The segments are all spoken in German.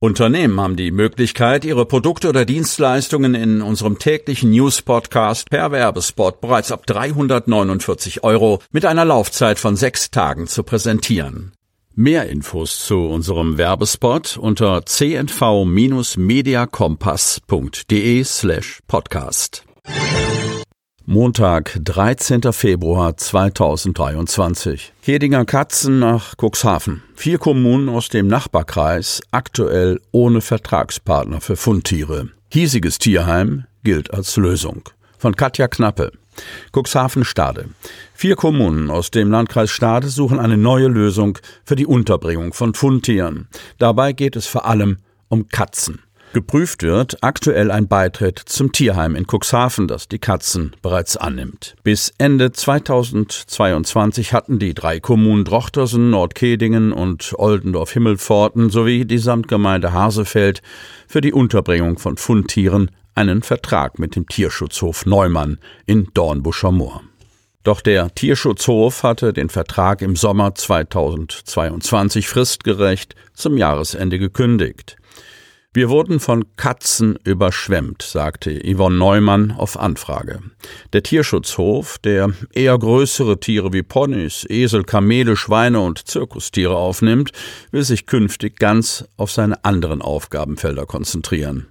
Unternehmen haben die Möglichkeit, ihre Produkte oder Dienstleistungen in unserem täglichen News-Podcast per Werbespot bereits ab 349 Euro mit einer Laufzeit von sechs Tagen zu präsentieren. Mehr Infos zu unserem Werbespot unter cnv-mediakompass.de slash podcast. Montag, 13. Februar 2023. Hedinger Katzen nach Cuxhaven. Vier Kommunen aus dem Nachbarkreis aktuell ohne Vertragspartner für Fundtiere. Hiesiges Tierheim gilt als Lösung. Von Katja Knappe. Cuxhaven Stade. Vier Kommunen aus dem Landkreis Stade suchen eine neue Lösung für die Unterbringung von Fundtieren. Dabei geht es vor allem um Katzen. Geprüft wird aktuell ein Beitritt zum Tierheim in Cuxhaven, das die Katzen bereits annimmt. Bis Ende 2022 hatten die drei Kommunen Drochtersen, Nordkedingen und Oldendorf-Himmelpforten sowie die Samtgemeinde Hasefeld für die Unterbringung von Fundtieren einen Vertrag mit dem Tierschutzhof Neumann in Dornbuscher Moor. Doch der Tierschutzhof hatte den Vertrag im Sommer 2022 fristgerecht zum Jahresende gekündigt. Wir wurden von Katzen überschwemmt, sagte Yvonne Neumann auf Anfrage. Der Tierschutzhof, der eher größere Tiere wie Ponys, Esel, Kamele, Schweine und Zirkustiere aufnimmt, will sich künftig ganz auf seine anderen Aufgabenfelder konzentrieren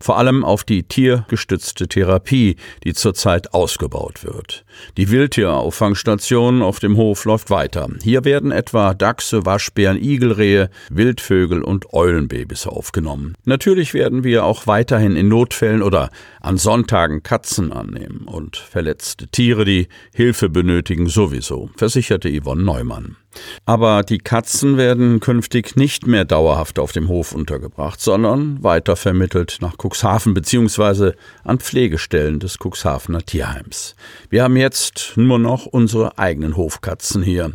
vor allem auf die tiergestützte Therapie, die zurzeit ausgebaut wird. Die Wildtierauffangstation auf dem Hof läuft weiter. Hier werden etwa Dachse, Waschbären, Igelrehe, Wildvögel und Eulenbabys aufgenommen. Natürlich werden wir auch weiterhin in Notfällen oder an Sonntagen Katzen annehmen und verletzte Tiere, die Hilfe benötigen, sowieso, versicherte Yvonne Neumann. Aber die Katzen werden künftig nicht mehr dauerhaft auf dem Hof untergebracht, sondern weitervermittelt nach Cuxhaven bzw. an Pflegestellen des Cuxhavener Tierheims. Wir haben jetzt nur noch unsere eigenen Hofkatzen hier.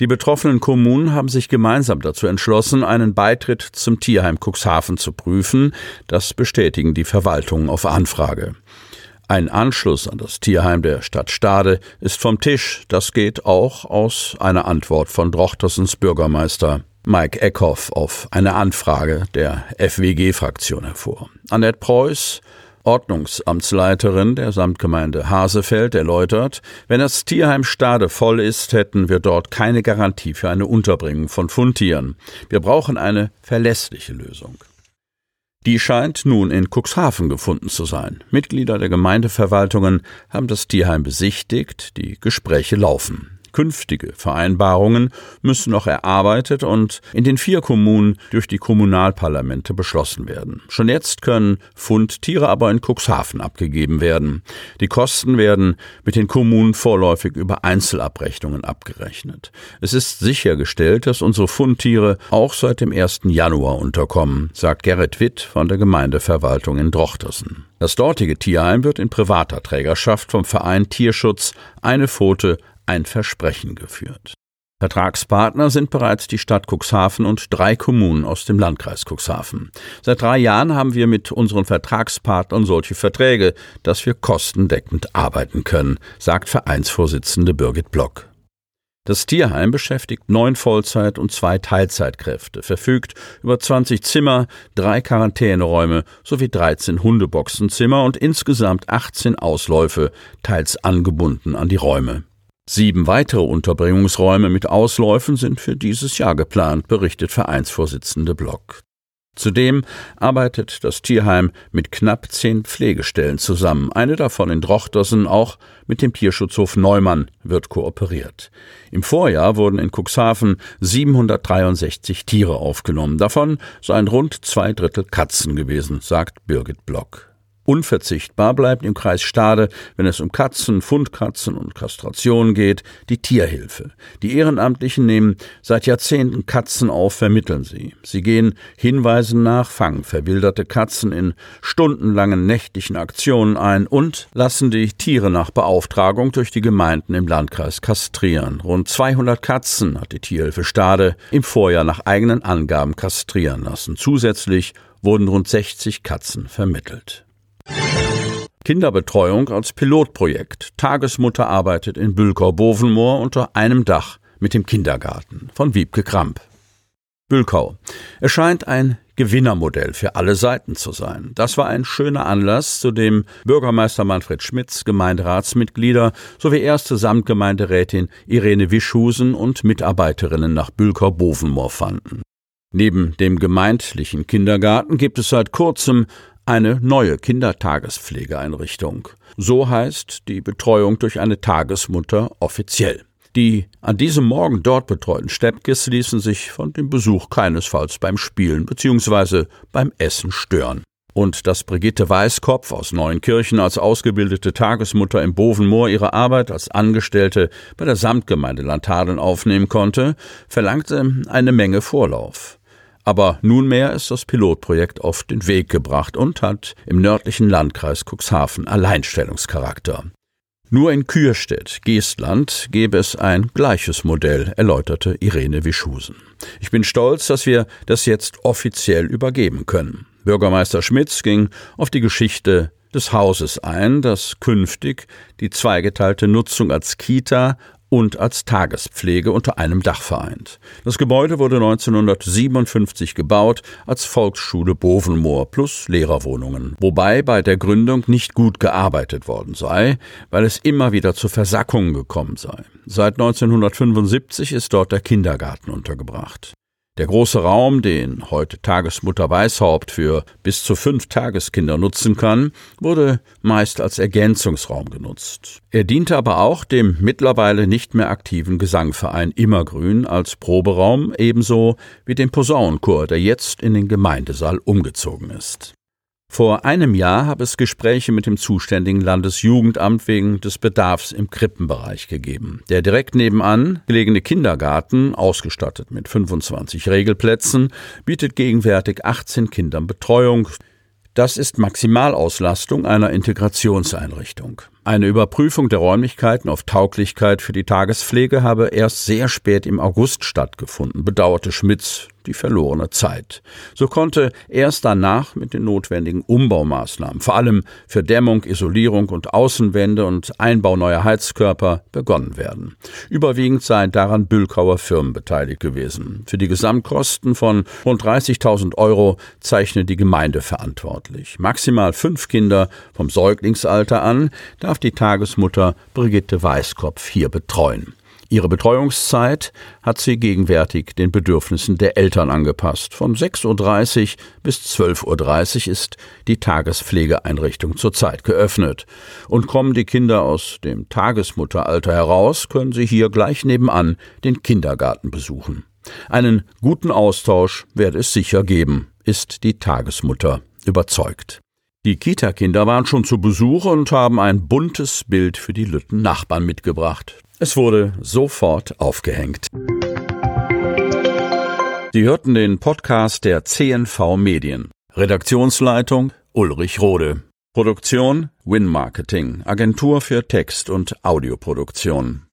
Die betroffenen Kommunen haben sich gemeinsam dazu entschlossen, einen Beitritt zum Tierheim Cuxhaven zu prüfen. Das bestätigen die Verwaltungen auf Anfrage. Ein Anschluss an das Tierheim der Stadt Stade ist vom Tisch. Das geht auch aus einer Antwort von Drochtersens Bürgermeister Mike Eckhoff auf eine Anfrage der FWG-Fraktion hervor. Annette Preuß, Ordnungsamtsleiterin der Samtgemeinde Hasefeld, erläutert, wenn das Tierheim Stade voll ist, hätten wir dort keine Garantie für eine Unterbringung von Fundtieren. Wir brauchen eine verlässliche Lösung. Die scheint nun in Cuxhaven gefunden zu sein. Mitglieder der Gemeindeverwaltungen haben das Tierheim besichtigt, die Gespräche laufen. Künftige Vereinbarungen müssen noch erarbeitet und in den vier Kommunen durch die Kommunalparlamente beschlossen werden. Schon jetzt können Fundtiere aber in Cuxhaven abgegeben werden. Die Kosten werden mit den Kommunen vorläufig über Einzelabrechnungen abgerechnet. Es ist sichergestellt, dass unsere Fundtiere auch seit dem 1. Januar unterkommen, sagt Gerrit Witt von der Gemeindeverwaltung in Drochtersen. Das dortige Tierheim wird in privater Trägerschaft vom Verein Tierschutz eine Pfote ein Versprechen geführt. Vertragspartner sind bereits die Stadt Cuxhaven und drei Kommunen aus dem Landkreis Cuxhaven. Seit drei Jahren haben wir mit unseren Vertragspartnern solche Verträge, dass wir kostendeckend arbeiten können, sagt Vereinsvorsitzende Birgit Block. Das Tierheim beschäftigt neun Vollzeit- und zwei Teilzeitkräfte, verfügt über 20 Zimmer, drei Quarantäneräume sowie 13 Hundeboxenzimmer und insgesamt 18 Ausläufe, teils angebunden an die Räume. Sieben weitere Unterbringungsräume mit Ausläufen sind für dieses Jahr geplant, berichtet Vereinsvorsitzende Block. Zudem arbeitet das Tierheim mit knapp zehn Pflegestellen zusammen. Eine davon in Drochtersen, auch mit dem Tierschutzhof Neumann wird kooperiert. Im Vorjahr wurden in Cuxhaven 763 Tiere aufgenommen. Davon seien rund zwei Drittel Katzen gewesen, sagt Birgit Block. Unverzichtbar bleibt im Kreis Stade, wenn es um Katzen, Fundkatzen und Kastration geht, die Tierhilfe. Die Ehrenamtlichen nehmen seit Jahrzehnten Katzen auf, vermitteln sie. Sie gehen Hinweisen nach, fangen verwilderte Katzen in stundenlangen nächtlichen Aktionen ein und lassen die Tiere nach Beauftragung durch die Gemeinden im Landkreis kastrieren. Rund 200 Katzen hat die Tierhilfe Stade im Vorjahr nach eigenen Angaben kastrieren lassen. Zusätzlich wurden rund 60 Katzen vermittelt. Kinderbetreuung als Pilotprojekt. Tagesmutter arbeitet in Bülkau-Bovenmoor unter einem Dach mit dem Kindergarten von Wiebke Kramp. Bülkau. Es scheint ein Gewinnermodell für alle Seiten zu sein. Das war ein schöner Anlass, zu dem Bürgermeister Manfred Schmitz, Gemeinderatsmitglieder sowie erste Samtgemeinderätin Irene Wischhusen und Mitarbeiterinnen nach Bülkau-Bovenmoor fanden. Neben dem gemeindlichen Kindergarten gibt es seit kurzem eine neue Kindertagespflegeeinrichtung. So heißt die Betreuung durch eine Tagesmutter offiziell. Die an diesem Morgen dort betreuten Steppkes ließen sich von dem Besuch keinesfalls beim Spielen bzw. beim Essen stören. Und dass Brigitte Weißkopf aus Neuenkirchen als ausgebildete Tagesmutter im Bovenmoor ihre Arbeit als Angestellte bei der Samtgemeinde Lanthadeln aufnehmen konnte, verlangte eine Menge Vorlauf. Aber nunmehr ist das Pilotprojekt auf den Weg gebracht und hat im nördlichen Landkreis Cuxhaven Alleinstellungscharakter. Nur in Kürstedt, Geestland, gäbe es ein gleiches Modell, erläuterte Irene Wischusen. Ich bin stolz, dass wir das jetzt offiziell übergeben können. Bürgermeister Schmitz ging auf die Geschichte des Hauses ein, das künftig die zweigeteilte Nutzung als Kita und als Tagespflege unter einem Dach vereint. Das Gebäude wurde 1957 gebaut als Volksschule Bovenmoor plus Lehrerwohnungen, wobei bei der Gründung nicht gut gearbeitet worden sei, weil es immer wieder zu Versackungen gekommen sei. Seit 1975 ist dort der Kindergarten untergebracht. Der große Raum, den heute Tagesmutter Weißhaupt für bis zu fünf Tageskinder nutzen kann, wurde meist als Ergänzungsraum genutzt. Er diente aber auch dem mittlerweile nicht mehr aktiven Gesangverein Immergrün als Proberaum, ebenso wie dem Posaunenchor, der jetzt in den Gemeindesaal umgezogen ist. Vor einem Jahr habe es Gespräche mit dem zuständigen Landesjugendamt wegen des Bedarfs im Krippenbereich gegeben. Der direkt nebenan gelegene Kindergarten, ausgestattet mit 25 Regelplätzen, bietet gegenwärtig 18 Kindern Betreuung. Das ist Maximalauslastung einer Integrationseinrichtung. Eine Überprüfung der Räumlichkeiten auf Tauglichkeit für die Tagespflege habe erst sehr spät im August stattgefunden, bedauerte Schmitz die verlorene Zeit. So konnte erst danach mit den notwendigen Umbaumaßnahmen, vor allem für Dämmung, Isolierung und Außenwände und Einbau neuer Heizkörper, begonnen werden. Überwiegend seien daran Bülkauer Firmen beteiligt gewesen. Für die Gesamtkosten von rund 30.000 Euro zeichne die Gemeinde verantwortlich. Maximal fünf Kinder vom Säuglingsalter an darf die Tagesmutter Brigitte Weißkopf hier betreuen. Ihre Betreuungszeit hat sie gegenwärtig den Bedürfnissen der Eltern angepasst. Von 6.30 Uhr bis 12.30 Uhr ist die Tagespflegeeinrichtung zurzeit geöffnet. Und kommen die Kinder aus dem Tagesmutteralter heraus, können sie hier gleich nebenan den Kindergarten besuchen. Einen guten Austausch werde es sicher geben, ist die Tagesmutter überzeugt. Die Kita-Kinder waren schon zu Besuch und haben ein buntes Bild für die Lütten Nachbarn mitgebracht. Es wurde sofort aufgehängt. Sie hörten den Podcast der CNV Medien. Redaktionsleitung Ulrich Rode. Produktion Win Marketing, Agentur für Text- und Audioproduktion.